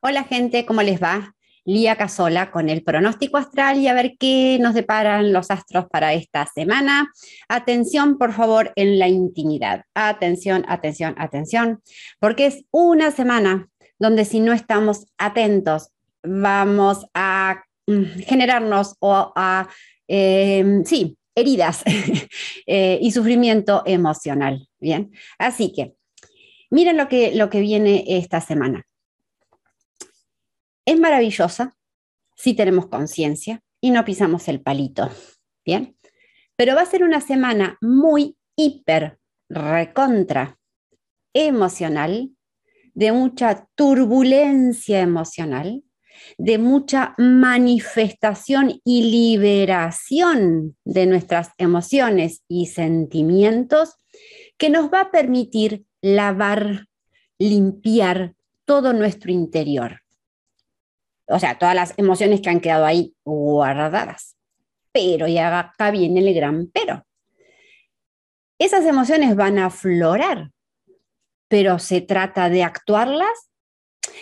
Hola gente, ¿cómo les va? Lía Casola con el pronóstico astral y a ver qué nos deparan los astros para esta semana. Atención, por favor, en la intimidad. Atención, atención, atención, porque es una semana donde si no estamos atentos, vamos a mm, generarnos o a, em, sí, heridas eh, y sufrimiento emocional. Bien, así que miren lo que, lo que viene esta semana es maravillosa si tenemos conciencia y no pisamos el palito. Bien, pero va a ser una semana muy hiper, recontra emocional, de mucha turbulencia emocional, de mucha manifestación y liberación de nuestras emociones y sentimientos que nos va a permitir lavar, limpiar todo nuestro interior o sea, todas las emociones que han quedado ahí guardadas. Pero, y acá viene el gran pero. Esas emociones van a aflorar, pero se trata de actuarlas,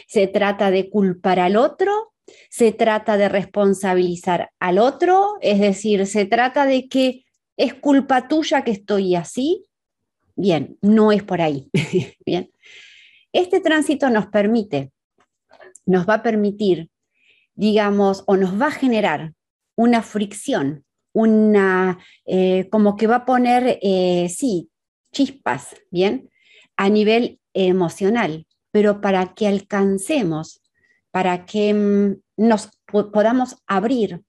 se trata de culpar al otro, se trata de responsabilizar al otro, es decir, se trata de que es culpa tuya que estoy así. Bien, no es por ahí. Bien. Este tránsito nos permite, nos va a permitir digamos, o nos va a generar una fricción, una, eh, como que va a poner, eh, sí, chispas, ¿bien? A nivel emocional, pero para que alcancemos, para que mm, nos podamos abrir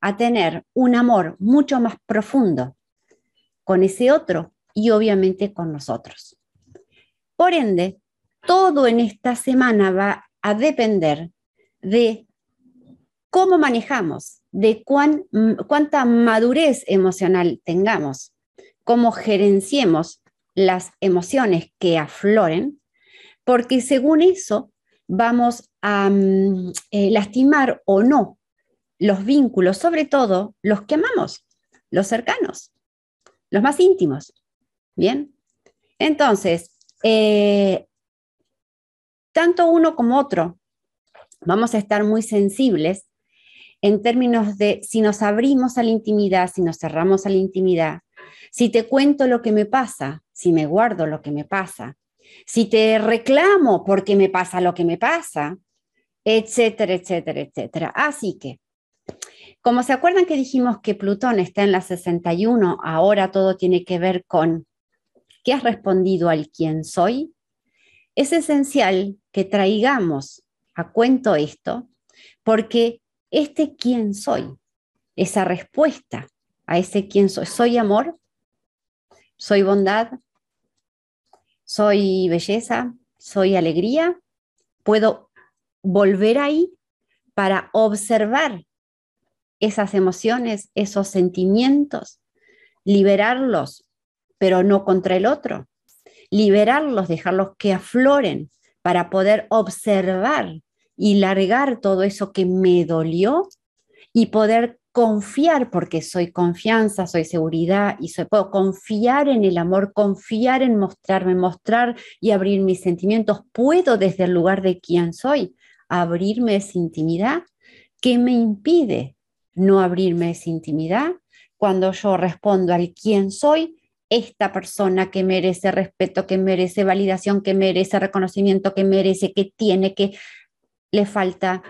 a tener un amor mucho más profundo con ese otro y obviamente con nosotros. Por ende, todo en esta semana va a depender de cómo manejamos, de cuán, cuánta madurez emocional tengamos, cómo gerenciemos las emociones que afloren, porque según eso vamos a mm, eh, lastimar o no los vínculos, sobre todo los que amamos, los cercanos, los más íntimos. Bien, entonces, eh, tanto uno como otro vamos a estar muy sensibles en términos de si nos abrimos a la intimidad, si nos cerramos a la intimidad, si te cuento lo que me pasa, si me guardo lo que me pasa, si te reclamo porque me pasa lo que me pasa, etcétera, etcétera, etcétera. Así que, como se acuerdan que dijimos que Plutón está en la 61, ahora todo tiene que ver con qué has respondido al quién soy, es esencial que traigamos a cuento esto, porque este quién soy, esa respuesta a ese quién soy. ¿Soy amor? ¿Soy bondad? ¿Soy belleza? ¿Soy alegría? ¿Puedo volver ahí para observar esas emociones, esos sentimientos, liberarlos, pero no contra el otro? Liberarlos, dejarlos que afloren para poder observar y largar todo eso que me dolió y poder confiar, porque soy confianza, soy seguridad y soy, puedo confiar en el amor, confiar en mostrarme, mostrar y abrir mis sentimientos. Puedo desde el lugar de quien soy abrirme esa intimidad. ¿Qué me impide no abrirme esa intimidad? Cuando yo respondo al quién soy, esta persona que merece respeto, que merece validación, que merece reconocimiento, que merece, que tiene que le falta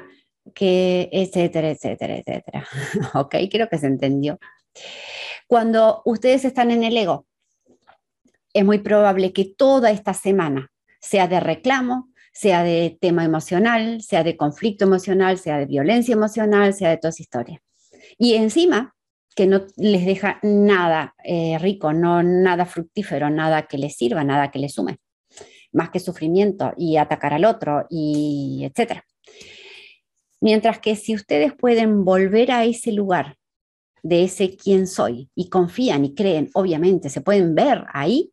que, etcétera, etcétera, etcétera. ok, creo que se entendió. Cuando ustedes están en el ego, es muy probable que toda esta semana sea de reclamo, sea de tema emocional, sea de conflicto emocional, sea de violencia emocional, sea de toda esa historia. Y encima, que no les deja nada eh, rico, no nada fructífero, nada que les sirva, nada que les sume, más que sufrimiento y atacar al otro y etcétera. Mientras que si ustedes pueden volver a ese lugar de ese quién soy y confían y creen, obviamente, se pueden ver ahí,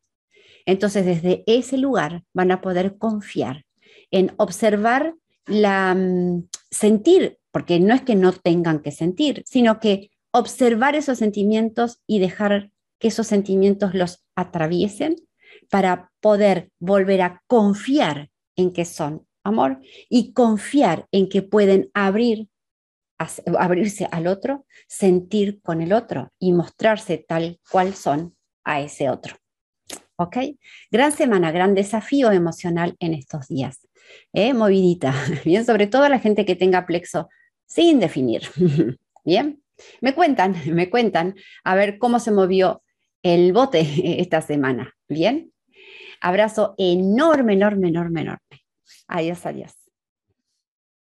entonces desde ese lugar van a poder confiar en observar la mm, sentir, porque no es que no tengan que sentir, sino que observar esos sentimientos y dejar que esos sentimientos los atraviesen para poder volver a confiar en que son amor y confiar en que pueden abrir, abrirse al otro, sentir con el otro y mostrarse tal cual son a ese otro. ¿Ok? Gran semana, gran desafío emocional en estos días. ¿eh? Movidita. Bien, sobre todo la gente que tenga plexo sin definir. Bien, me cuentan, me cuentan a ver cómo se movió el bote esta semana. Bien, abrazo enorme, enorme, enorme, enorme. Adiós, adiós.